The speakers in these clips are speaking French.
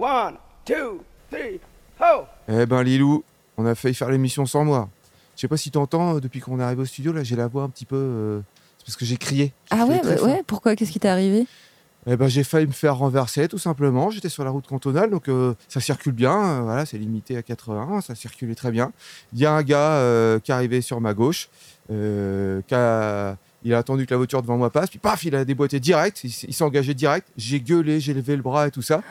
One, two, three, ho Eh ben Lilou, on a failli faire l'émission sans moi. Je sais pas si t'entends, euh, depuis qu'on est arrivé au studio, là j'ai la voix un petit peu... euh, C'est parce que j'ai crié. J'ai Ah crié ouais, très bah fort. ouais, pourquoi? Qu'est-ce qui t'est arrivé? Eh ben j'ai failli me faire renverser tout simplement. J'étais sur la route cantonale, donc euh, ça circule bien. euh, voilà, c'est limité à 80, ça circulait très bien. Il y a un gars euh, qui est arrivé sur ma gauche, euh, qui a- il a attendu que la voiture devant moi passe, puis paf, il a déboîté direct. Il, s- il s'est engagé direct. J'ai gueulé, j'ai levé le bras et tout ça.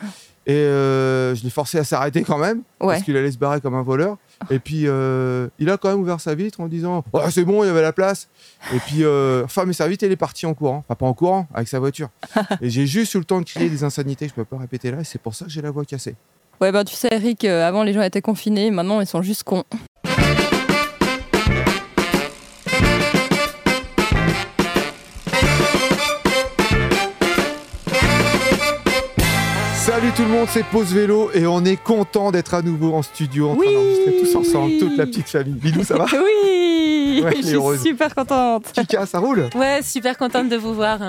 Et euh, je l'ai forcé à s'arrêter quand même, Ouais. parce qu'il allait se barrer comme un voleur. Et puis euh, il a quand même ouvert sa vitre en disant Ouais, c'est bon, il y avait la place. Et puis, euh, enfin, mais sa vitre, elle est partie en courant. Enfin, pas en courant, avec sa voiture. et j'ai juste eu le temps de crier des insanités que je peux pas répéter là, et c'est pour ça que j'ai la voix cassée. Ouais, bah tu sais, Eric, euh, avant les gens étaient confinés, maintenant ils sont juste cons. Tout le monde, c'est Pause Vélo, et on est content d'être à nouveau en studio, en train d'enregistrer tous ensemble, toute la petite famille. Bilou, ça va Oui Ouais, Je suis heureuse. super contente. Kika, ça roule Ouais, super contente de vous voir.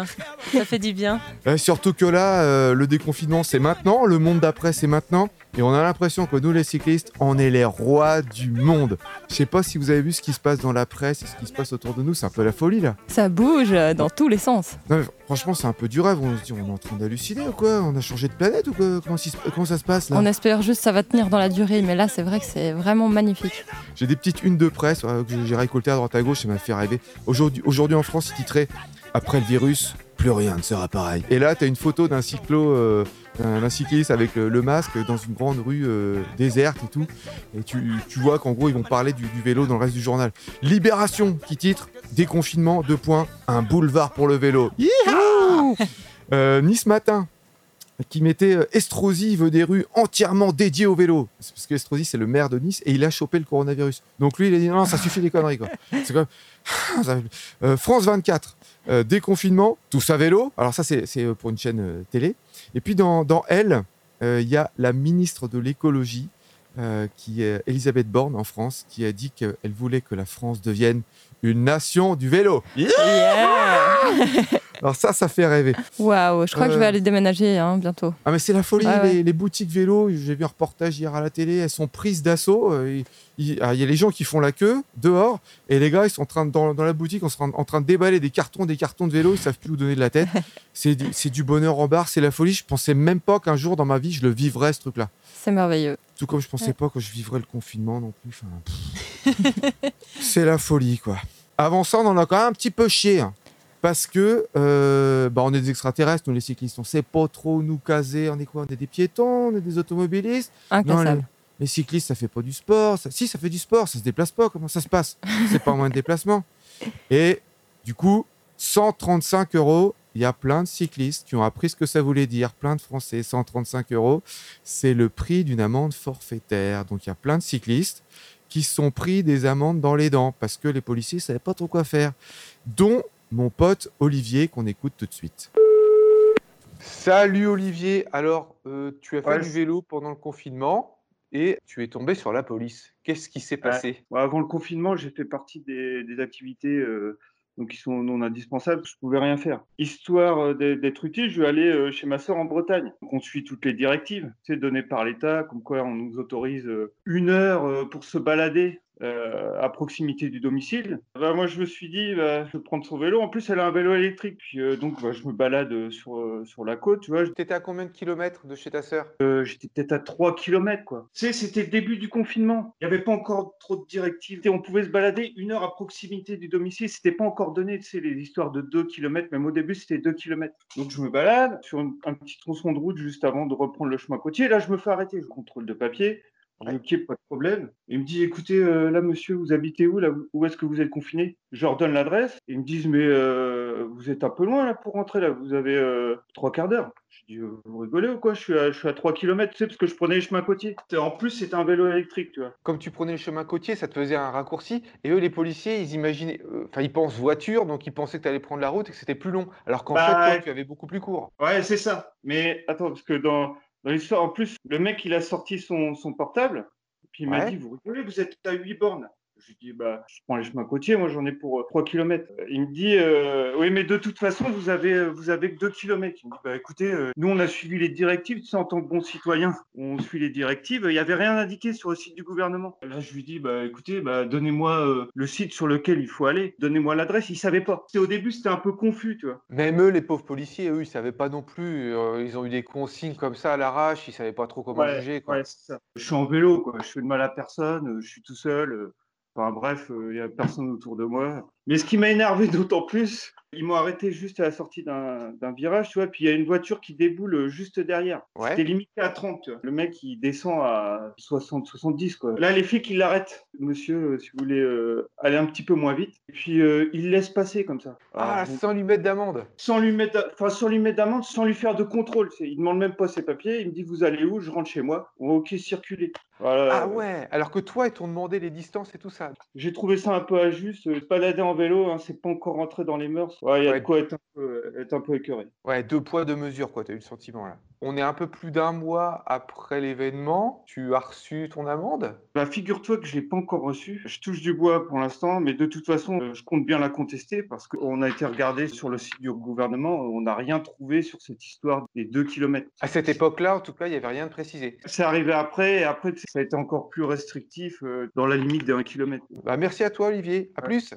Ça fait du bien. Euh, Surtout que là, euh, le déconfinement, c'est maintenant, le monde d'après, c'est maintenant. Et on a l'impression que nous, les cyclistes, on est les rois du monde. Je sais pas si vous avez vu ce qui se passe dans la presse et ce qui se passe autour de nous, c'est un peu la folie là. Ça bouge dans tous les sens. Non, mais franchement, c'est un peu du rêve. On se dit, on est en train d'halluciner ou quoi? On a changé de planète ou quoi? Comment, ça se passe là? On espère juste que ça va tenir dans la durée, mais là c'est vrai que c'est vraiment magnifique. J'ai des petites unes de presse euh, que j'ai récoltées à droite à gauche, ça m'a fait rêver. Aujourd'hui, aujourd'hui en France, il titrait Après le virus, plus rien ne sera pareil. Et là, tu as une photo d'un cyclo, euh, d'un cycliste avec le, le masque dans une grande rue euh, déserte et tout. Et tu, tu vois qu'en gros, ils vont parler du, du vélo dans le reste du journal. Libération qui titre Déconfinement, deux points, un boulevard pour le vélo. Euh, Nice Matin qui mettait euh, Estrosi veut des rues entièrement dédiées au vélo. C'est parce que Estrosi, c'est le maire de Nice et il a chopé le coronavirus. Donc lui, il a dit non, non, ça suffit les conneries. Quoi. C'est comme... Ça- Euh, France 24, euh, déconfinement, tous à vélo. Alors ça, c'est c'est, euh, pour une chaîne euh, télé. Et puis dans, dans Elle, euh, il y a la ministre de l'écologie, euh, qui est Elisabeth Borne en France, qui a dit qu'elle voulait que la France devienne une nation du vélo. Yeah Alors ça, ça fait rêver. Waouh, je crois que je vais Euh. aller déménager hein, bientôt. Ah mais c'est la folie, Ouais, ouais. Les, boutiques vélo, j'ai vu un reportage hier à la télé, elles sont prises d'assaut. euh, Il il- ah, il y a les gens qui font la queue dehors et les gars ils sont en train de- dans, dans la boutique, on se en, en train de déballer des cartons, des cartons de vélo, ils savent plus où donner de la tête. c'est du, bonheur en barre, c'est la folie. Je pensais même pas qu'un jour dans ma vie je le vivrais ce truc-là. C'est merveilleux. Tout comme je pensais Ouais. pas que je vivrais le confinement non plus. Enfin, pff. C'est la folie quoi. Avant ça, on en a quand même un petit peu chié. hein. Parce que euh, bah, on est des extraterrestres, nous les cyclistes, on sait pas trop nous caser. On est quoi? On est des piétons, on est des automobilistes? Non, les, les cyclistes, ça fait pas du sport. Ça- si, ça fait du sport, ça se déplace pas. Comment ça se passe? C'est pas moyen de déplacement. Et du coup, 135 euros. Il y a plein de cyclistes qui ont appris ce que ça voulait dire. Plein de Français, 135 euros. C'est le prix d'une amende forfaitaire. Donc il y a plein de cyclistes qui se sont pris des amendes dans les dents parce que les policiers ne savaient pas trop quoi faire. Dont mon pote Olivier qu'on écoute tout de suite. Salut Olivier, alors euh, tu as fait Ouais, du vélo pendant le confinement et tu es tombé sur la police. Qu'est-ce qui s'est passé? Bon, avant le confinement, j'ai fait partie des, des activités euh, donc qui sont non indispensables. Je pouvais rien faire. Histoire euh, d'être utile, je vais aller euh, chez ma sœur en Bretagne. On suit toutes les directives, c'est données par l'État, comme quoi on nous autorise euh, une heure pour se balader. Euh, à proximité du domicile. Bah, moi, je me suis dit, bah, je vais prendre son vélo. En plus, elle a un vélo électrique. Puis, euh, donc, bah, je me balade sur, euh, sur la côte, tu vois. À combien de kilomètres de chez ta sœur? J'étais peut-être à 3 km, quoi. Tu sais, c'était le début du confinement. Il n'y avait pas encore trop de directives. Et on pouvait se balader une heure à proximité du domicile. C'était pas encore donné, tu sais, les histoires de 2 km. Même au début, c'était 2 km. Donc, je me balade sur une- un petit tronçon de route juste avant de reprendre le chemin côtier. Là, je me fais arrêter. Je contrôle de papier. Ok, pas de problème. Il me dit, écoutez, euh, là, monsieur, vous habitez où là Où est-ce que vous êtes confiné? Je leur donne l'adresse. Ils me disent, mais euh, vous êtes un peu loin là pour rentrer là. Vous avez euh, trois quarts d'heure. Je dis, vous rigolez ou quoi? Je suis, à, je suis à 3 km, tu sais, parce que je prenais les chemins côtiers. En plus, c'était un vélo électrique, tu vois. Comme tu prenais le chemin côtier, ça te faisait un raccourci. Et eux, les policiers, ils imaginaient, enfin, ils pensent voiture, donc ils pensaient que tu allais prendre la route et que c'était plus long. Alors qu'en Bah, fait, toi, tu avais beaucoup plus court. Ouais, c'est ça. Mais attends, parce que dans, dans l'histoire, en plus, le mec, il a sorti son, son portable. Puis il m'a dit, vous rigolez, vous êtes à 8 bornes. Je lui dis, bah, je prends les chemins côtiers, moi j'en ai pour 3 km. Il me dit, euh, oui, mais de toute façon, vous avez, vous avez que 2 km. Il me dit, bah, écoutez, euh, nous on a suivi les directives, tu sais, en tant que bon citoyen, on suit les directives. Il n'y avait rien indiqué sur le site du gouvernement. Là, je lui dis, bah, écoutez, bah, donnez-moi euh, le site sur lequel il faut aller, donnez-moi l'adresse. Il savait pas. Au début, c'était un peu confus, tu vois. Même eux, les pauvres policiers, eux, ils savaient pas non plus. euh, ils ont eu des consignes comme ça à l'arrache, ils savaient pas trop comment Ouais, juger. Quoi. ouais, ça. Je suis en vélo, quoi. Je fais de mal à personne, euh, je suis tout seul. Euh, Enfin bref, euh, il n'y a personne autour de moi. Mais ce qui m'a énervé d'autant plus, ils m'ont arrêté juste à la sortie d'un virage, tu vois, puis il y a une voiture qui déboule euh, juste derrière. Ouais. C'était limité à 30, tu vois. Le mec, il descend à 60, 70, quoi. Là, les flics, ils l'arrêtent. Monsieur, euh, si vous voulez euh, aller un petit peu moins vite. Et puis, euh, ils le laissent passer comme ça. Ah, bon, sans lui mettre d'amende. sans lui mettre, enfin, sans lui mettre d'amende, sans lui faire de contrôle. Il demande même pas ses papiers. Il me dit vous allez où? Je rentre chez moi. Ok, circuler. Voilà. Ah ouais, alors que toi, ils t'ont demandé les distances et tout ça. J'ai trouvé ça un peu injuste. Euh, Balader en vélo, hein, c'est pas encore rentré dans les mœurs. Ouais, il y a Ouais. de quoi être un peu, être un peu écœuré. Ouais, deux poids, deux mesures, quoi, t'as eu le sentiment là. On est un peu plus d'un mois après l'événement. Tu as reçu ton amende? Bah, figure-toi que je l'ai pas encore reçu. Je touche du bois pour l'instant, mais de toute façon, euh, je compte bien la contester parce qu'on a été regardé sur le site du gouvernement. On n'a rien trouvé sur cette histoire des 2 km. À cette époque-là, en tout cas, il n'y avait rien de précisé. C'est arrivé après, et après, ça a été encore plus restrictif euh, dans la limite d'un kilomètre. Bah, merci à toi, Olivier. À Ouais. plus.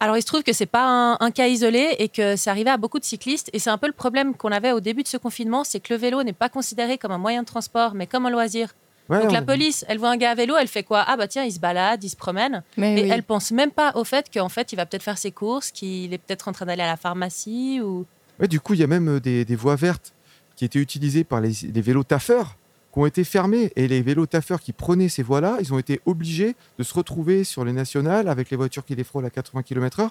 Alors il se trouve que c'est pas un, un cas isolé et que c'est arrivé à beaucoup de cyclistes. Et c'est un peu le problème qu'on avait au début de ce confinement, c'est que le vélo n'est pas considéré comme un moyen de transport mais comme un loisir. Ouais, Donc on- la police, elle voit un gars à vélo, elle fait quoi? Ah bah tiens, il se balade, il se promène. Mais et oui. elle pense même pas au fait qu'en fait il va peut-être faire ses courses, qu'il est peut-être en train d'aller à la pharmacie ou Ouais, du coup, il y a même euh, des, des voies vertes qui étaient utilisées par les, les vélos taffeurs ont été fermées. Et les vélos taffeurs qui prenaient ces voies-là, ils ont été obligés de se retrouver sur les nationales avec les voitures qui les frôlent à 80 km/h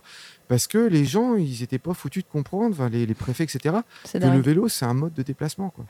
parce que les gens, ils n'étaient pas foutus de comprendre, enfin, les, les préfets, etc., que le vélo, c'est un mode de déplacement. Quoi.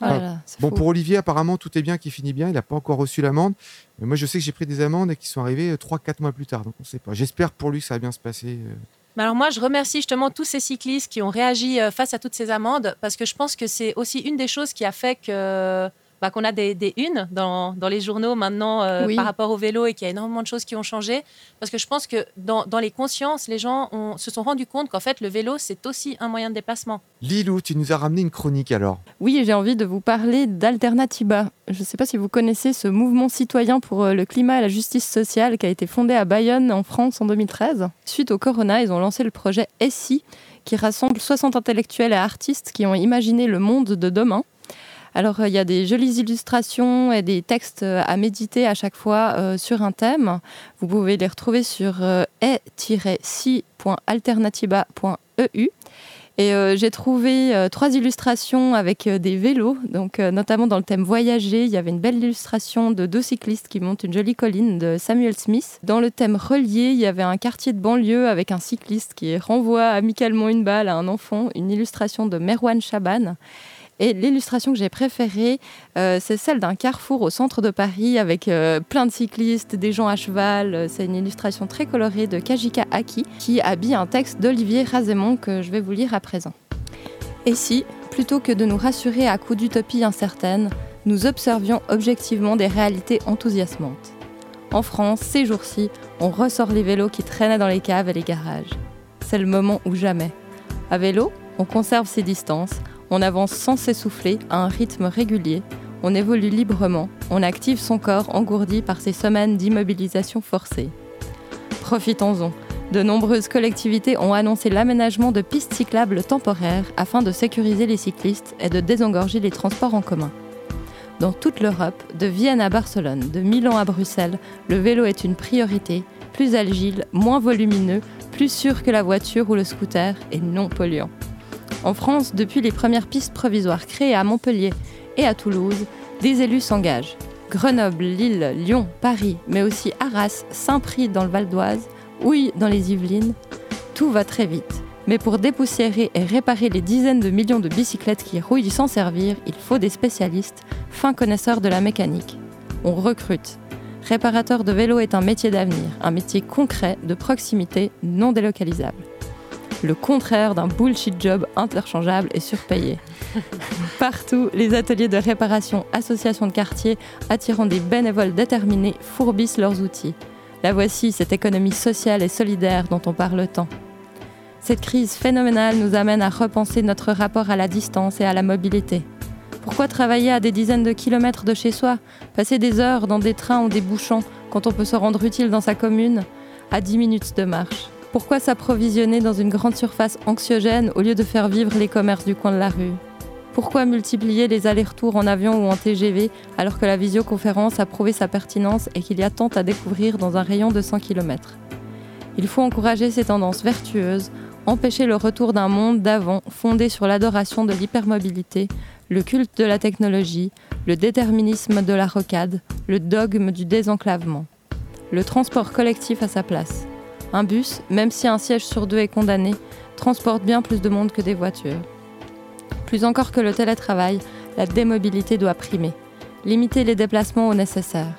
Oh là, Bon, fou. pour Olivier, apparemment, tout est bien qui finit bien. Il n'a pas encore reçu l'amende. Mais moi, je sais que j'ai pris des amendes et qui sont arrivées 3-4 mois plus tard. Donc, on ne sait pas. J'espère pour lui que ça va bien se passer. euh. Mais alors moi, je remercie justement tous ces cyclistes qui ont réagi euh, face à toutes ces amendes, parce que je pense que c'est aussi une des choses qui a fait que bah, qu'on a des, des unes dans, dans les journaux maintenant euh, Oui. par rapport au vélo et qu'il y a énormément de choses qui ont changé. Parce que je pense que dans, dans les consciences, les gens ont- se sont rendus compte qu'en fait, le vélo, c'est aussi un moyen de déplacement. Lilou, tu nous as ramené une chronique alors. Oui, j'ai envie de vous parler d'Alternativa. Je ne sais pas si vous connaissez ce mouvement citoyen pour euh, le climat et la justice sociale qui a été fondé à Bayonne en France en 2013. Suite au corona, ils ont lancé le projet ESSI qui rassemble 60 intellectuels et artistes qui ont imaginé le monde de demain. Alors, euh, il y a des jolies illustrations et des textes euh, à méditer à chaque fois euh, sur un thème. Vous pouvez les retrouver sur euh, e-si.alternativa.eu. Et j'ai trouvé trois illustrations avec des vélos, donc notamment dans le thème voyager. Il y avait une belle illustration de deux cyclistes qui montent une jolie colline de Samuel Smith. Dans le thème relié, il y avait un quartier de banlieue avec un cycliste qui renvoie amicalement une balle à un enfant, une illustration de Merwan Chaban. Et l'illustration que j'ai préférée, euh, c'est celle d'un carrefour au centre de Paris avec euh, plein de cyclistes, des gens à cheval. Euh, C'est une illustration très colorée de Kajika Aki qui habille un texte d'Olivier Razemont que je vais vous lire à présent. Et si, plutôt que de nous rassurer à coups d'utopie incertaine, nous observions objectivement des réalités enthousiasmantes? En France, ces jours-ci, on ressort les vélos qui traînaient dans les caves et les garages. C'est le moment ou jamais. À vélo, on conserve ses distances, on avance sans s'essouffler à un rythme régulier, on évolue librement, on active son corps engourdi par ces semaines d'immobilisation forcée. Profitons-en. De nombreuses collectivités ont annoncé l'aménagement de pistes cyclables temporaires afin de sécuriser les cyclistes et de désengorger les transports en commun. Dans toute l'Europe, de Vienne à Barcelone, de Milan à Bruxelles, le vélo est une priorité, plus agile, moins volumineux, plus sûr que la voiture ou le scooter et non polluant. En France, depuis les premières pistes provisoires créées à Montpellier et à Toulouse, des élus s'engagent. Grenoble, Lille, Lyon, Paris, mais aussi Arras, Saint-Prix dans le Val d'Oise, Houille dans les Yvelines, tout va très vite. Mais pour dépoussiérer et réparer les dizaines de millions de bicyclettes qui rouillent sans servir, il faut des spécialistes, fins connaisseurs de la mécanique. On recrute. Réparateur de vélo est un métier d'avenir, un métier concret, de proximité, non délocalisable. Le contraire d'un bullshit job interchangeable et surpayé. Partout, les ateliers de réparation, associations de quartier, attirant des bénévoles déterminés, fourbissent leurs outils. La voici, cette économie sociale et solidaire dont on parle tant. Cette crise phénoménale nous amène à repenser notre rapport à la distance et à la mobilité. Pourquoi travailler à des dizaines de kilomètres de chez soi Passer des heures dans des trains ou des bouchons quand on peut se rendre utile dans sa commune? À 10 minutes de marche Pourquoi s'approvisionner dans une grande surface anxiogène au lieu de faire vivre les commerces du coin de la rue Pourquoi multiplier les allers-retours en avion ou en TGV alors que la visioconférence a prouvé sa pertinence et qu'il y a tant à découvrir dans un rayon de 100 km Il faut encourager ces tendances vertueuses, empêcher le retour d'un monde d'avant fondé sur l'adoration de l'hypermobilité, le culte de la technologie, le déterminisme de la rocade, le dogme du désenclavement. Le transport collectif à sa place. Un bus, même si un siège sur deux est condamné, transporte bien plus de monde que des voitures. Plus encore que le télétravail, la démobilité doit primer. Limiter les déplacements au nécessaire.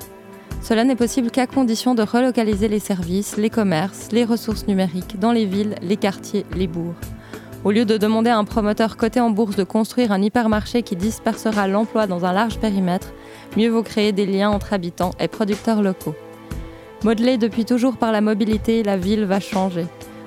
Cela n'est possible qu'à condition de relocaliser les services, les commerces, les ressources numériques dans les villes, les quartiers, les bourgs. Au lieu de demander à un promoteur coté en bourse de construire un hypermarché qui dispersera l'emploi dans un large périmètre, mieux vaut créer des liens entre habitants et producteurs locaux. Modelée depuis toujours par la mobilité, la ville va changer.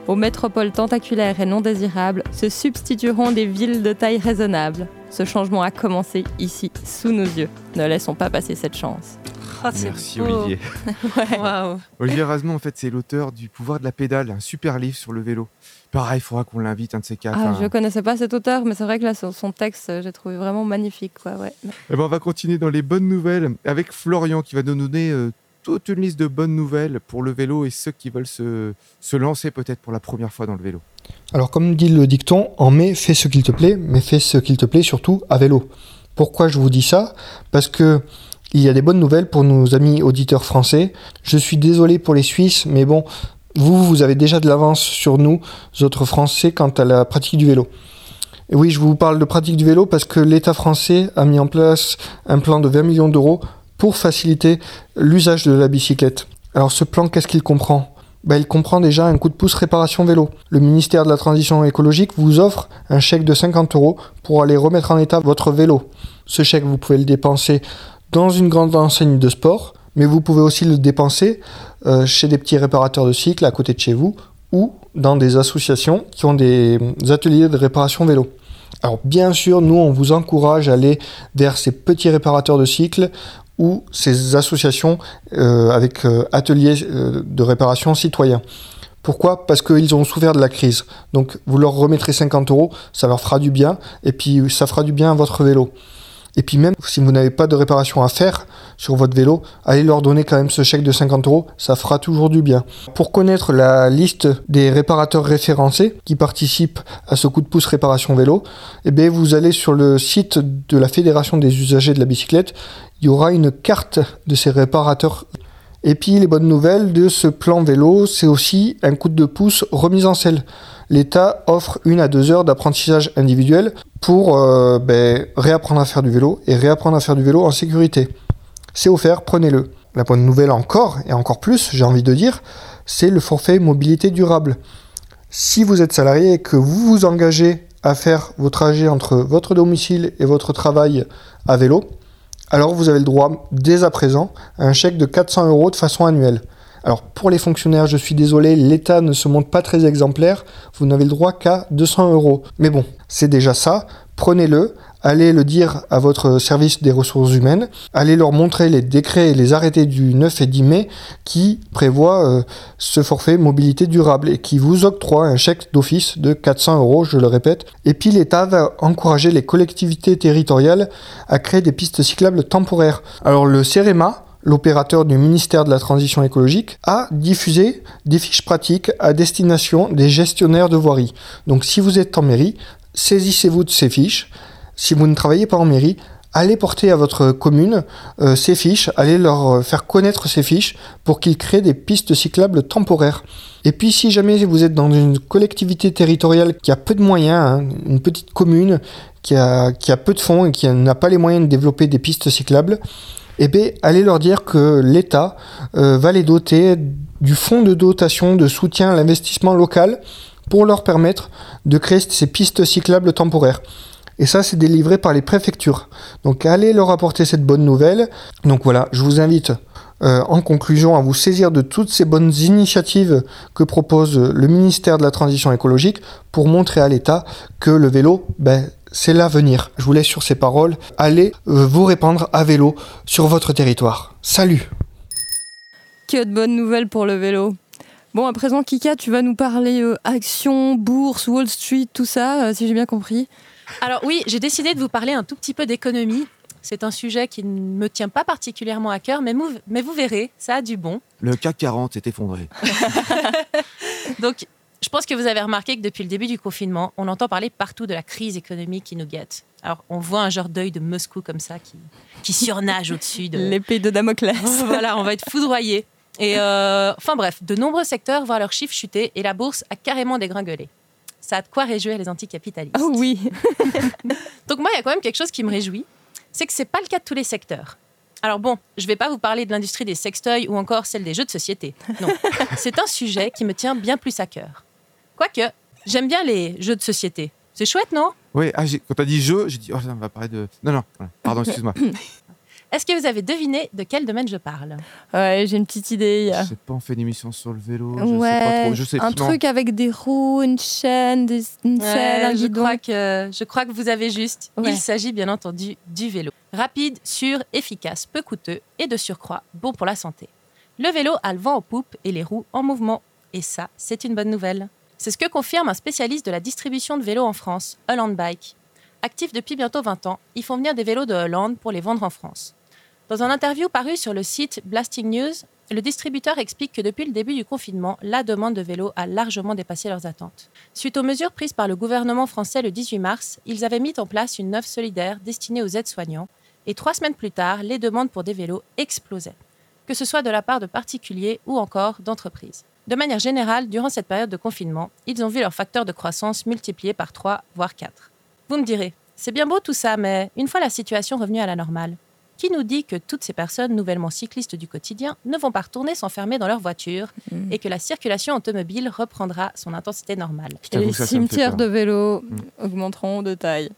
Aux métropoles tentaculaires et non désirables se substitueront des villes de taille raisonnable. Ce changement a commencé ici, sous nos yeux. Ne laissons pas passer cette chance. Oh, Merci beau. Olivier. Waouh. Olivier Rasmont, en fait, c'est l'auteur du Pouvoir de la pédale, un super livre sur le vélo. Pareil, il faudra qu'on l'invite, un de ces quatre. Ah, je connaissais pas cet auteur, mais c'est vrai que là, son texte, euh, j'ai trouvé vraiment magnifique. Quoi, ouais. Eh ben, on va continuer dans les bonnes nouvelles avec Florian qui va nous donner euh, toute une liste de bonnes nouvelles pour le vélo et ceux qui veulent se, se lancer peut-être pour la première fois dans le vélo. Alors comme dit le dicton, en mai, fais ce qu'il te plaît, mais fais ce qu'il te plaît surtout à vélo. Pourquoi je vous dis ça? Parce que il y a des bonnes nouvelles pour nos amis auditeurs français. Je suis désolé pour les Suisses, mais bon, vous, vous avez déjà de l'avance sur nous, autres Français, quant à la pratique du vélo. Et oui, je vous parle de pratique du vélo parce que l'État français a mis en place un plan de 20 millions d'euros pour faciliter l'usage de la bicyclette. Alors ce plan, qu'est-ce qu'il comprend? Ben, Il comprend déjà un coup de pouce réparation vélo. Le ministère de la Transition écologique vous offre un chèque de 50 euros pour aller remettre en état votre vélo. Ce chèque, vous pouvez le dépenser dans une grande enseigne de sport, mais vous pouvez aussi le dépenser euh, chez des petits réparateurs de cycles à côté de chez vous ou dans des associations qui ont des ateliers de réparation vélo. Alors bien sûr, nous, on vous encourage à aller vers ces petits réparateurs de cycles ou ces associations euh, avec euh, ateliers euh, de réparation citoyens. Pourquoi? Parce qu'ils ont souffert de la crise. Donc vous leur remettrez 50 euros, ça leur fera du bien, et puis ça fera du bien à votre vélo. Et puis même si vous n'avez pas de réparation à faire sur votre vélo, allez leur donner quand même ce chèque de 50 euros, ça fera toujours du bien. Pour connaître la liste des réparateurs référencés qui participent à ce coup de pouce réparation vélo, eh bien vous allez sur le site de la Fédération des usagers de la bicyclette, il y aura une carte de ces réparateurs. Et puis les bonnes nouvelles de ce plan vélo, c'est aussi un coup de pouce remise en selle. L'État offre une à deux heures d'apprentissage individuel pour euh, ben, réapprendre à faire du vélo et réapprendre à faire du vélo en sécurité. C'est offert, prenez-le. La bonne nouvelle encore, et encore plus, j'ai envie de dire, c'est le forfait mobilité durable. Si vous êtes salarié et que vous vous engagez à faire vos trajets entre votre domicile et votre travail à vélo, alors vous avez le droit dès à présent à un chèque de 400 euros de façon annuelle. Alors pour les fonctionnaires, je suis désolé, l'État ne se montre pas très exemplaire, vous n'avez le droit qu'à 200 euros. Mais bon, c'est déjà ça, prenez-le, allez le dire à votre service des ressources humaines, allez leur montrer les décrets et les arrêtés du 9 et 10 mai qui prévoient euh, ce forfait mobilité durable et qui vous octroie un chèque d'office de 400 euros, je le répète. Et puis l'État va encourager les collectivités territoriales à créer des pistes cyclables temporaires. Alors le CEREMA, l'opérateur du ministère de la Transition écologique, a diffusé des fiches pratiques à destination des gestionnaires de voirie. Donc si vous êtes en mairie, saisissez-vous de ces fiches. Si vous ne travaillez pas en mairie, allez porter à votre commune euh, ces fiches, allez leur euh, faire connaître ces fiches pour qu'ils créent des pistes cyclables temporaires. Et puis si jamais vous êtes dans une collectivité territoriale qui a peu de moyens, hein, une petite commune qui a, qui a peu de fonds et qui n'a pas les moyens de développer des pistes cyclables, eh bien, allez leur dire que l'État euh, va les doter du fonds de dotation de soutien à l'investissement local pour leur permettre de créer ces pistes cyclables temporaires. Et ça, c'est délivré par les préfectures. Donc allez leur apporter cette bonne nouvelle. Donc voilà, je vous invite euh, en conclusion à vous saisir de toutes ces bonnes initiatives que propose le ministère de la Transition écologique pour montrer à l'État que le vélo, ben, c'est l'avenir. Je vous laisse sur ces paroles. Allez euh, vous répandre à vélo sur votre territoire. Salut Que de bonnes nouvelles pour le vélo. Bon, à présent, Kika, tu vas nous parler euh, action, bourse, Wall Street, tout ça, si j'ai bien compris. Alors oui, j'ai décidé de vous parler un tout petit peu d'économie. C'est un sujet qui ne me tient pas particulièrement à cœur, mais, mais vous verrez, ça a du bon. Le CAC 40 s'est effondré. Donc, je pense que vous avez remarqué que depuis le début du confinement, on entend parler partout de la crise économique qui nous guette. Alors, on voit un genre d'œil de Moscou comme ça qui, qui surnage au-dessus de. L'épée de Damoclès. voilà, on va être foudroyé. Et euh, enfin bref, de nombreux secteurs voient leurs chiffres chuter et la bourse a carrément dégringolé ça a de quoi réjouir les anticapitalistes. Oh oui. Donc moi, il y a quand même quelque chose qui me réjouit, c'est que c'est pas le cas de tous les secteurs. Alors bon, je vais pas vous parler de l'industrie des sextoys ou encore celle des jeux de société. Non, c'est un sujet qui me tient bien plus à cœur. Quoique, j'aime bien les jeux de société. C'est chouette, non? Oui, ah, quand tu as dit jeu, j'ai dit, oh, ça va parler de... Non, non, pardon, excuse-moi. Est-ce que vous avez deviné de quel domaine je parle? Ouais, j'ai une petite idée. Je sais pas, on fait une émission sur le vélo. Je ouais, sais pas trop. Je sais un truc avec des roues, une chaîne, des, une selle, un je crois que je crois que vous avez juste. Il s'agit bien entendu du vélo. Rapide, sûr, efficace, peu coûteux et de surcroît bon pour la santé. Le vélo a le vent aux poupes et les roues en mouvement. Et ça, c'est une bonne nouvelle. C'est ce que confirme un spécialiste de la distribution de vélos en France, Holland Bike. Actif depuis bientôt 20 ans, ils font venir des vélos de Hollande pour les vendre en France. Dans un interview paru sur le site Blasting News, le distributeur explique que depuis le début du confinement, la demande de vélos a largement dépassé leurs attentes. Suite aux mesures prises par le gouvernement français le 18 mars, ils avaient mis en place une offre solidaire destinée aux aides-soignants, et trois semaines plus tard, les demandes pour des vélos explosaient, que ce soit de la part de particuliers ou encore d'entreprises. De manière générale, durant cette période de confinement, ils ont vu leur facteur de croissance multiplié par 3, voire 4. Vous me direz, c'est bien beau tout ça, mais une fois la situation revenue à la normale, qui nous dit que toutes ces personnes nouvellement cyclistes du quotidien ne vont pas retourner s'enfermer dans leur voiture mm. et que la circulation automobile reprendra son intensité normale? Et les cimetières de vélos mm. augmenteront de taille.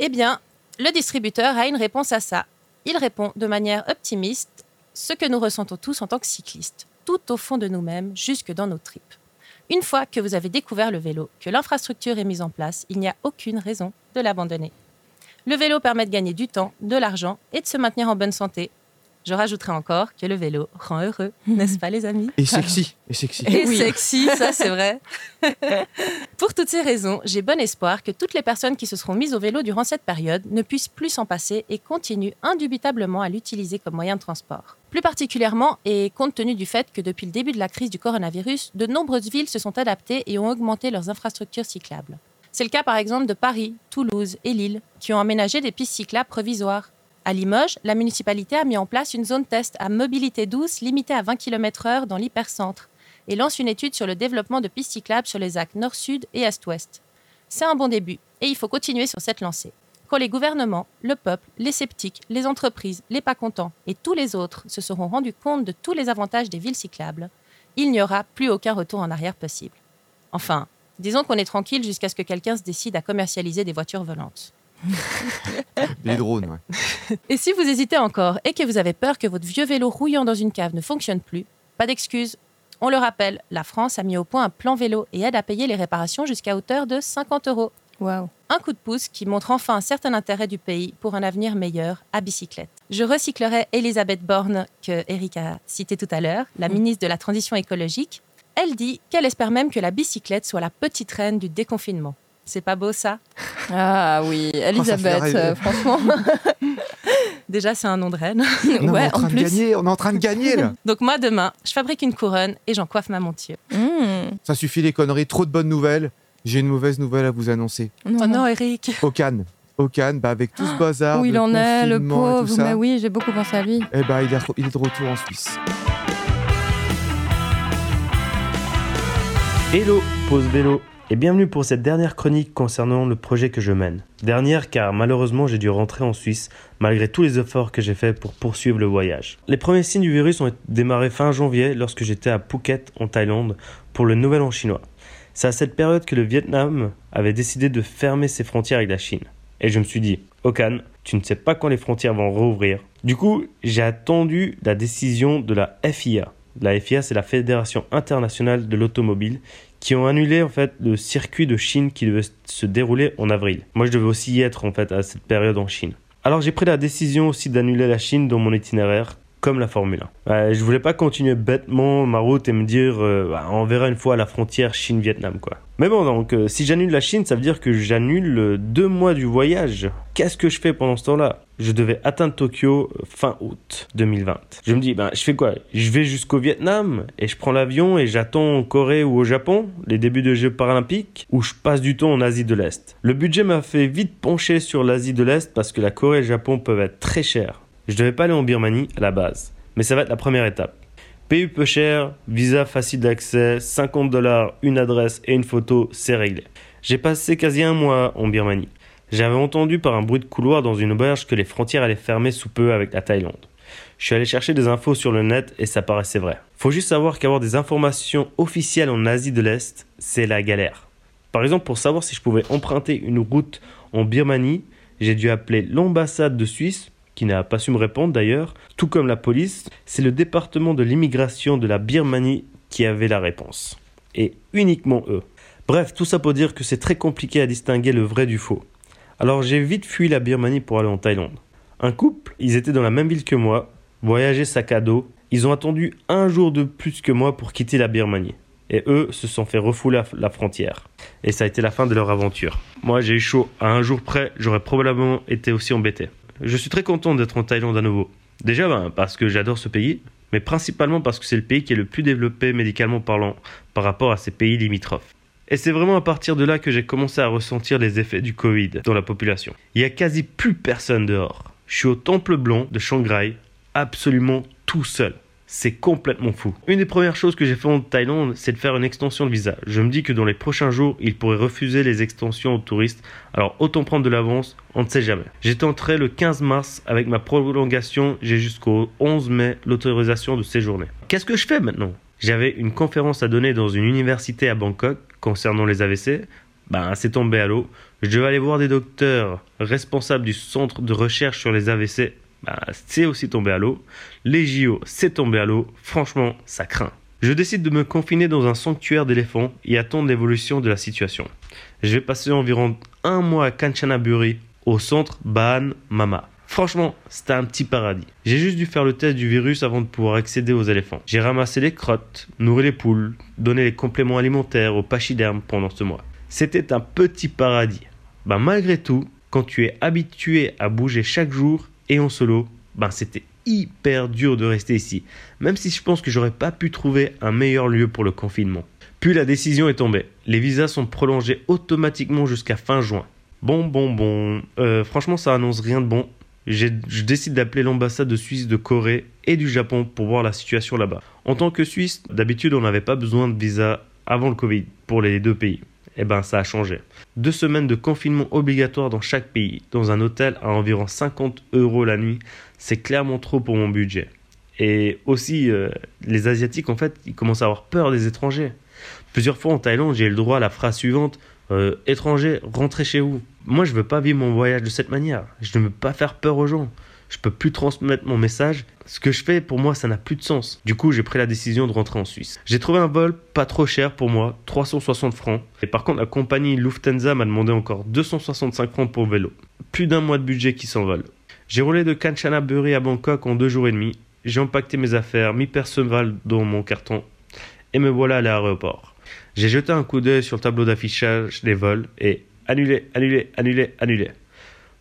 Eh bien, le distributeur a une réponse à ça. Il répond de manière optimiste ce que nous ressentons tous en tant que cyclistes, tout au fond de nous-mêmes, jusque dans nos tripes. Une fois que vous avez découvert le vélo, que l'infrastructure est mise en place, il n'y a aucune raison de l'abandonner. Le vélo permet de gagner du temps, de l'argent et de se maintenir en bonne santé. Je rajouterai encore que le vélo rend heureux, n'est-ce pas les amis? Et sexy, et sexy. Et sexy, ça c'est vrai. Pour toutes ces raisons, j'ai bon espoir que toutes les personnes qui se seront mises au vélo durant cette période ne puissent plus s'en passer et continuent indubitablement à l'utiliser comme moyen de transport. Plus particulièrement, et compte tenu du fait que depuis le début de la crise du coronavirus, de nombreuses villes se sont adaptées et ont augmenté leurs infrastructures cyclables. C'est le cas par exemple de Paris, Toulouse et Lille, qui ont aménagé des pistes cyclables provisoires. À Limoges, la municipalité a mis en place une zone test à mobilité douce limitée à 20 km/h dans l'hypercentre et lance une étude sur le développement de pistes cyclables sur les axes nord-sud et est-ouest. C'est un bon début et il faut continuer sur cette lancée. Quand les gouvernements, le peuple, les sceptiques, les entreprises, les pas contents et tous les autres se seront rendus compte de tous les avantages des villes cyclables, il n'y aura plus aucun retour en arrière possible. Enfin, Disons qu'on est tranquille jusqu'à ce que quelqu'un se décide à commercialiser des voitures volantes. des drones, ouais. Et si vous hésitez encore et que vous avez peur que votre vieux vélo rouillant dans une cave ne fonctionne plus, pas d'excuses. On le rappelle, la France a mis au point un plan vélo et aide à payer les réparations jusqu'à hauteur de 50 euros. Wow. Un coup de pouce qui montre enfin un certain intérêt du pays pour un avenir meilleur à bicyclette. Je recyclerai Elisabeth Borne, que Eric a cité tout à l'heure, la mm. ministre de la Transition écologique, elle dit qu'elle espère même que la bicyclette soit la petite reine du déconfinement. C'est pas beau ça Ah oui, oh, Elisabeth, euh, franchement. Déjà, c'est un nom de reine. on, est en train de gagner, on est en train de gagner là. Donc moi, demain, je fabrique une couronne et j'en coiffe ma monture. Mmh. Ça suffit les conneries, trop de bonnes nouvelles. J'ai une mauvaise nouvelle à vous annoncer. Non. Oh non, Eric. Au Cannes. Au Cannes, bah, avec tout ce bazar. Où il en est, le pauvre. Mais oui, j'ai beaucoup pensé à lui. Eh bah, il, est, il est de retour en Suisse. Hello, pause vélo, et bienvenue pour cette dernière chronique concernant le projet que je mène. Dernière car malheureusement j'ai dû rentrer en Suisse malgré tous les efforts que j'ai faits pour poursuivre le voyage. Les premiers signes du virus ont démarré fin janvier lorsque j'étais à Phuket en Thaïlande pour le Nouvel An chinois. C'est à cette période que le Vietnam avait décidé de fermer ses frontières avec la Chine. Et je me suis dit, Okan, tu ne sais pas quand les frontières vont rouvrir. Du coup, j'ai attendu la décision de la FIA. La FIA, c'est la Fédération internationale de l'automobile, qui ont annulé en fait le circuit de Chine qui devait se dérouler en avril. Moi, je devais aussi y être en fait à cette période en Chine. Alors j'ai pris la décision aussi d'annuler la Chine dans mon itinéraire comme la Formule 1. je voulais pas continuer bêtement ma route et me dire euh, bah, on verra une fois à la frontière Chine-Vietnam quoi. Mais bon donc euh, si j'annule la Chine ça veut dire que j'annule euh, deux mois du voyage. Qu'est-ce que je fais pendant ce temps-là? Je devais atteindre Tokyo fin août 2020. Je me dis ben je fais quoi? Je vais jusqu'au Vietnam et je prends l'avion et j'attends en Corée ou au Japon les débuts de Jeux paralympiques ou je passe du temps en Asie de l'Est. Le budget m'a fait vite pencher sur l'Asie de l'Est parce que la Corée et le Japon peuvent être très chers. Je devais pas aller en Birmanie à la base, mais ça va être la première étape. Pays peu cher, visa facile d'accès, 50 dollars, une adresse et une photo, c'est réglé. J'ai passé quasi un mois en Birmanie. J'avais entendu par un bruit de couloir dans une auberge que les frontières allaient fermer sous peu avec la Thaïlande. Je suis allé chercher des infos sur le net et ça paraissait vrai. Faut juste savoir qu'avoir des informations officielles en Asie de l'Est, c'est la galère. Par exemple, pour savoir si je pouvais emprunter une route en Birmanie, j'ai dû appeler l'ambassade de Suisse qui n'a pas su me répondre d'ailleurs, tout comme la police, c'est le département de l'immigration de la Birmanie qui avait la réponse. Et uniquement eux. Bref, tout ça pour dire que c'est très compliqué à distinguer le vrai du faux. Alors j'ai vite fui la Birmanie pour aller en Thaïlande. Un couple, ils étaient dans la même ville que moi, voyageaient sac à dos, ils ont attendu un jour de plus que moi pour quitter la Birmanie. Et eux se sont fait refouler la frontière. Et ça a été la fin de leur aventure. Moi j'ai eu chaud, à un jour près, j'aurais probablement été aussi embêté. Je suis très content d'être en Thaïlande à nouveau. Déjà ben, parce que j'adore ce pays, mais principalement parce que c'est le pays qui est le plus développé médicalement parlant par rapport à ces pays limitrophes. Et c'est vraiment à partir de là que j'ai commencé à ressentir les effets du Covid dans la population. Il y a quasi plus personne dehors. Je suis au Temple Blanc de Shanghai, absolument tout seul. C'est complètement fou. Une des premières choses que j'ai fait en Thaïlande, c'est de faire une extension de visa. Je me dis que dans les prochains jours, ils pourraient refuser les extensions aux touristes. Alors autant prendre de l'avance, on ne sait jamais. J'étais entré le 15 mars avec ma prolongation, j'ai jusqu'au 11 mai l'autorisation de séjourner. Qu'est-ce que je fais maintenant? J'avais une conférence à donner dans une université à Bangkok concernant les AVC. Ben, c'est tombé à l'eau. Je devais aller voir des docteurs responsables du centre de recherche sur les AVC bah, c'est aussi tombé à l'eau. Les JO, c'est tombé à l'eau. Franchement, ça craint. Je décide de me confiner dans un sanctuaire d'éléphants et attendre l'évolution de la situation. Je vais passer environ un mois à Kanchanaburi, au centre Ban Mama. Franchement, c'était un petit paradis. J'ai juste dû faire le test du virus avant de pouvoir accéder aux éléphants. J'ai ramassé les crottes, nourri les poules, donné les compléments alimentaires aux pachydermes pendant ce mois. C'était un petit paradis. Bah malgré tout, quand tu es habitué à bouger chaque jour, et en solo, ben c'était hyper dur de rester ici, même si je pense que j'aurais pas pu trouver un meilleur lieu pour le confinement. Puis la décision est tombée. Les visas sont prolongés automatiquement jusqu'à fin juin. Bon, bon, bon. Euh, franchement, ça annonce rien de bon. Je décide d'appeler l'ambassade de Suisse, de Corée et du Japon pour voir la situation là-bas. En tant que Suisse, d'habitude, on n'avait pas besoin de visa avant le Covid pour les deux pays eh ben ça a changé. Deux semaines de confinement obligatoire dans chaque pays, dans un hôtel à environ 50 euros la nuit, c'est clairement trop pour mon budget. Et aussi, euh, les Asiatiques, en fait, ils commencent à avoir peur des étrangers. Plusieurs fois en Thaïlande, j'ai eu le droit à la phrase suivante euh, Étrangers, rentrez chez vous. Moi, je veux pas vivre mon voyage de cette manière. Je ne veux pas faire peur aux gens je peux plus transmettre mon message. Ce que je fais, pour moi, ça n'a plus de sens. Du coup, j'ai pris la décision de rentrer en Suisse. J'ai trouvé un vol pas trop cher pour moi, 360 francs. Et par contre, la compagnie Lufthansa m'a demandé encore 265 francs pour vélo. Plus d'un mois de budget qui s'envole. J'ai roulé de Kanchanaburi à Bangkok en deux jours et demi. J'ai empaqueté mes affaires, mis personne dans mon carton. Et me voilà à l'aéroport. J'ai jeté un coup d'œil sur le tableau d'affichage des vols et annulé, annulé, annulé, annulé.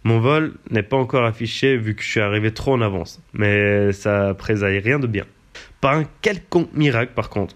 Mon vol n'est pas encore affiché vu que je suis arrivé trop en avance, mais ça présaille rien de bien. Par un quelconque miracle, par contre,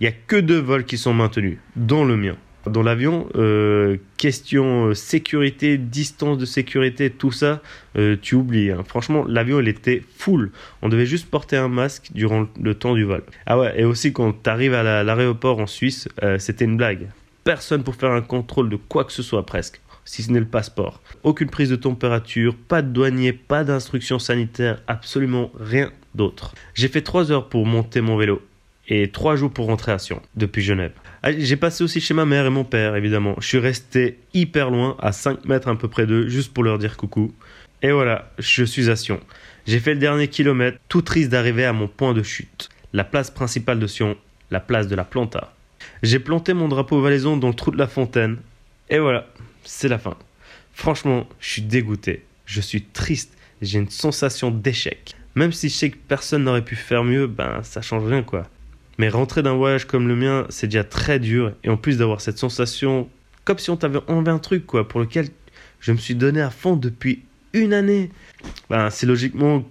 il n'y a que deux vols qui sont maintenus, dont le mien. Dans l'avion, euh, question euh, sécurité, distance de sécurité, tout ça, euh, tu oublies. Hein. Franchement, l'avion, était full. On devait juste porter un masque durant le temps du vol. Ah ouais, et aussi quand tu arrives à l'aéroport en Suisse, c'était une blague. Personne pour faire un contrôle de quoi que ce soit presque si ce n'est le passeport. Aucune prise de température, pas de douanier, pas d'instructions sanitaires, absolument rien d'autre. J'ai fait 3 heures pour monter mon vélo et 3 jours pour rentrer à Sion, depuis Genève. Ah, J'ai passé aussi chez ma mère et mon père, évidemment. Je suis resté hyper loin, à 5 mètres à peu près d'eux, juste pour leur dire coucou. Et voilà, je suis à Sion. J'ai fait le dernier kilomètre, tout triste d'arriver à mon point de chute. La place principale de Sion, la place de la Planta. J'ai planté mon drapeau valaisan dans le trou de la fontaine. Et voilà, c'est la fin. Franchement, je suis dégoûté. Je suis triste. J'ai une sensation d'échec. Même si je sais que personne n'aurait pu faire mieux, ben ça change rien quoi. Mais rentrer d'un voyage comme le mien, c'est déjà très dur. Et en plus d'avoir cette sensation, comme si on t'avait enlevé un truc quoi, pour lequel je me suis donné à fond depuis une année. Ben c'est logiquement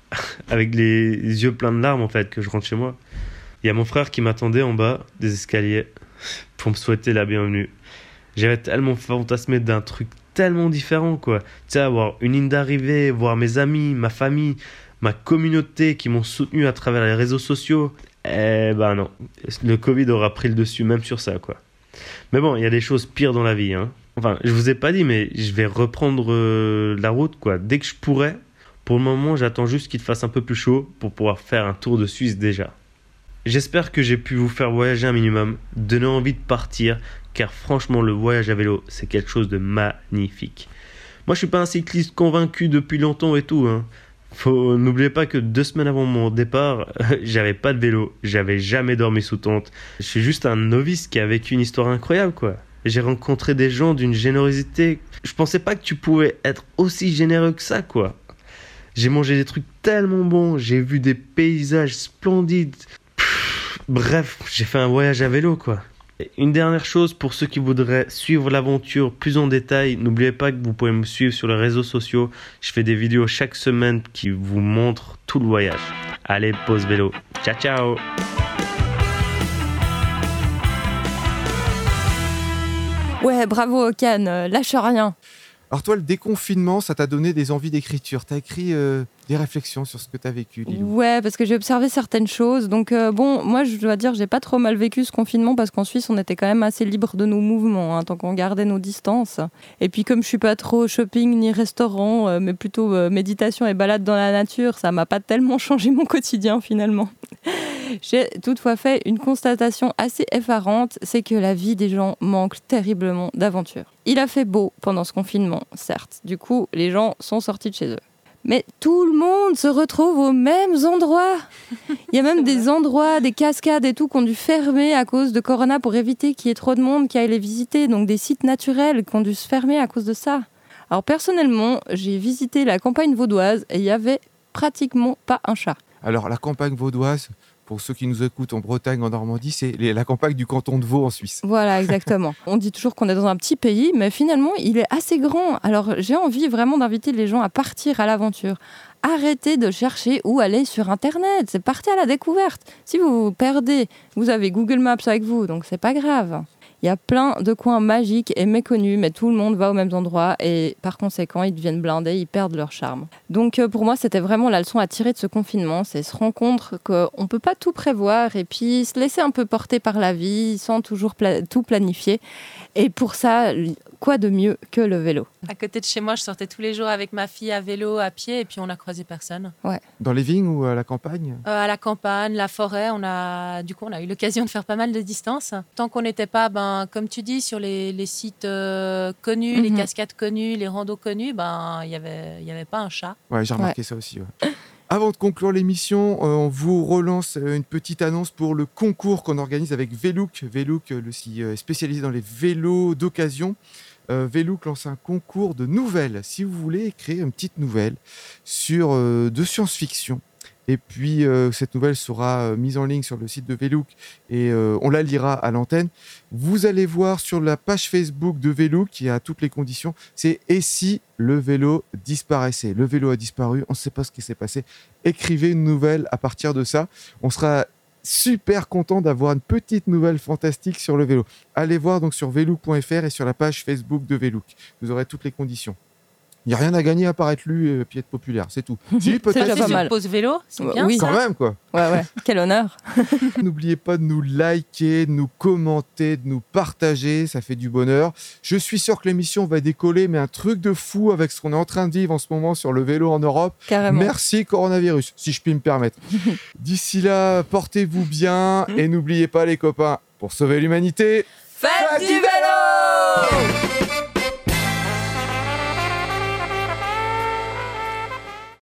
avec les yeux pleins de larmes en fait que je rentre chez moi. Il y a mon frère qui m'attendait en bas des escaliers pour me souhaiter la bienvenue. J'avais tellement fantasmé d'un truc tellement différent quoi. Tu sais, avoir une ligne d'arrivée, voir mes amis, ma famille, ma communauté qui m'ont soutenu à travers les réseaux sociaux. Eh ben non, le Covid aura pris le dessus même sur ça quoi. Mais bon, il y a des choses pires dans la vie. Hein. Enfin, je vous ai pas dit, mais je vais reprendre euh, la route quoi. Dès que je pourrai. Pour le moment, j'attends juste qu'il fasse un peu plus chaud pour pouvoir faire un tour de Suisse déjà. J'espère que j'ai pu vous faire voyager un minimum, donner envie de partir, car franchement, le voyage à vélo, c'est quelque chose de magnifique. Moi, je suis pas un cycliste convaincu depuis longtemps et tout. Hein. Faut n'oubliez pas que deux semaines avant mon départ, j'avais pas de vélo, j'avais jamais dormi sous tente. Je suis juste un novice qui a vécu une histoire incroyable, quoi. J'ai rencontré des gens d'une générosité. Je pensais pas que tu pouvais être aussi généreux que ça, quoi. J'ai mangé des trucs tellement bons, j'ai vu des paysages splendides. Pff, bref, j'ai fait un voyage à vélo, quoi. Une dernière chose pour ceux qui voudraient suivre l'aventure plus en détail, n'oubliez pas que vous pouvez me suivre sur les réseaux sociaux. Je fais des vidéos chaque semaine qui vous montrent tout le voyage. Allez, pause vélo. Ciao ciao Ouais, bravo Okan, euh, lâche rien. Alors toi, le déconfinement, ça t'a donné des envies d'écriture. T'as écrit euh, des réflexions sur ce que t'as vécu, Lilou. Ouais, parce que j'ai observé certaines choses. Donc euh, bon, moi je dois dire, j'ai pas trop mal vécu ce confinement parce qu'en Suisse, on était quand même assez libre de nos mouvements, hein, tant qu'on gardait nos distances. Et puis comme je suis pas trop shopping ni restaurant, euh, mais plutôt méditation et balade dans la nature, ça m'a pas tellement changé mon quotidien finalement. J'ai toutefois fait une constatation assez effarante, c'est que la vie des gens manque terriblement d'aventure. Il a fait beau pendant ce confinement, certes. Du coup, les gens sont sortis de chez eux. Mais tout le monde se retrouve aux mêmes endroits. Il y a même des endroits, des cascades et tout qui ont dû fermer à cause de Corona pour éviter qu'il y ait trop de monde qui aille les visiter. Donc des sites naturels qui ont dû se fermer à cause de ça. Alors personnellement, j'ai visité la campagne vaudoise et il y avait pratiquement pas un chat. Alors la campagne vaudoise, pour ceux qui nous écoutent en Bretagne, en Normandie, c'est la campagne du canton de Vaud en Suisse. Voilà, exactement. On dit toujours qu'on est dans un petit pays, mais finalement, il est assez grand. Alors, j'ai envie vraiment d'inviter les gens à partir à l'aventure. Arrêtez de chercher où aller sur Internet. C'est partir à la découverte. Si vous vous perdez, vous avez Google Maps avec vous, donc c'est pas grave. Il y a plein de coins magiques et méconnus, mais tout le monde va aux mêmes endroits et par conséquent, ils deviennent blindés, ils perdent leur charme. Donc euh, pour moi, c'était vraiment la leçon à tirer de ce confinement, c'est se rendre compte qu'on ne peut pas tout prévoir et puis se laisser un peu porter par la vie sans toujours tout planifier. Et pour ça, quoi de mieux que le vélo À côté de chez moi, je sortais tous les jours avec ma fille à vélo, à pied, et puis on n'a croisé personne. Dans les vignes ou à la campagne? Euh, à la campagne, la forêt, on a, du coup, on a eu l'occasion de faire pas mal de distance. Tant qu'on n'était pas, ben, comme tu dis, sur les, les sites euh, connus, les Mhm. cascades connues, les randos connus, ben, il n'y avait, il y avait pas un chat. Ouais, j'ai remarqué ça aussi. ouais. Avant de conclure l'émission, euh, on vous relance euh, une petite annonce pour le concours qu'on organise avec Velook. Velook, euh, le si- euh, spécialisé dans les vélos d'occasion. Velook lance un concours de nouvelles. Si vous voulez écrire une petite nouvelle sur de science-fiction, et puis euh, cette nouvelle sera euh, mise en ligne sur le site de Velook et euh, on la lira à l'antenne. Vous allez voir sur la page Facebook de Velook qui a toutes les conditions. C'est et si le vélo disparaissait? Le vélo a disparu, on ne sait pas ce qui s'est passé. Écrivez une nouvelle à partir de ça. On sera super content d'avoir une petite nouvelle fantastique sur le vélo. Allez voir donc sur velook.fr et sur la page Facebook de Velook. Vous aurez toutes les conditions. Il n'y a rien à gagner à part être lu et puis être populaire, c'est tout. si, peut-être pas mal. pause vélo, c'est Ouais, bien oui. ça. quand même quoi. Ouais, ouais, quel honneur. N'oubliez pas de nous liker, de nous commenter, de nous partager, ça fait du bonheur. Je suis sûr que l'émission va décoller, mais un truc de fou avec ce qu'on est en train de vivre en ce moment sur le vélo en Europe. Carrément. Merci coronavirus, si je puis me permettre. D'ici là, portez-vous bien et n'oubliez pas les copains, Pour sauver l'humanité, Faites du vélo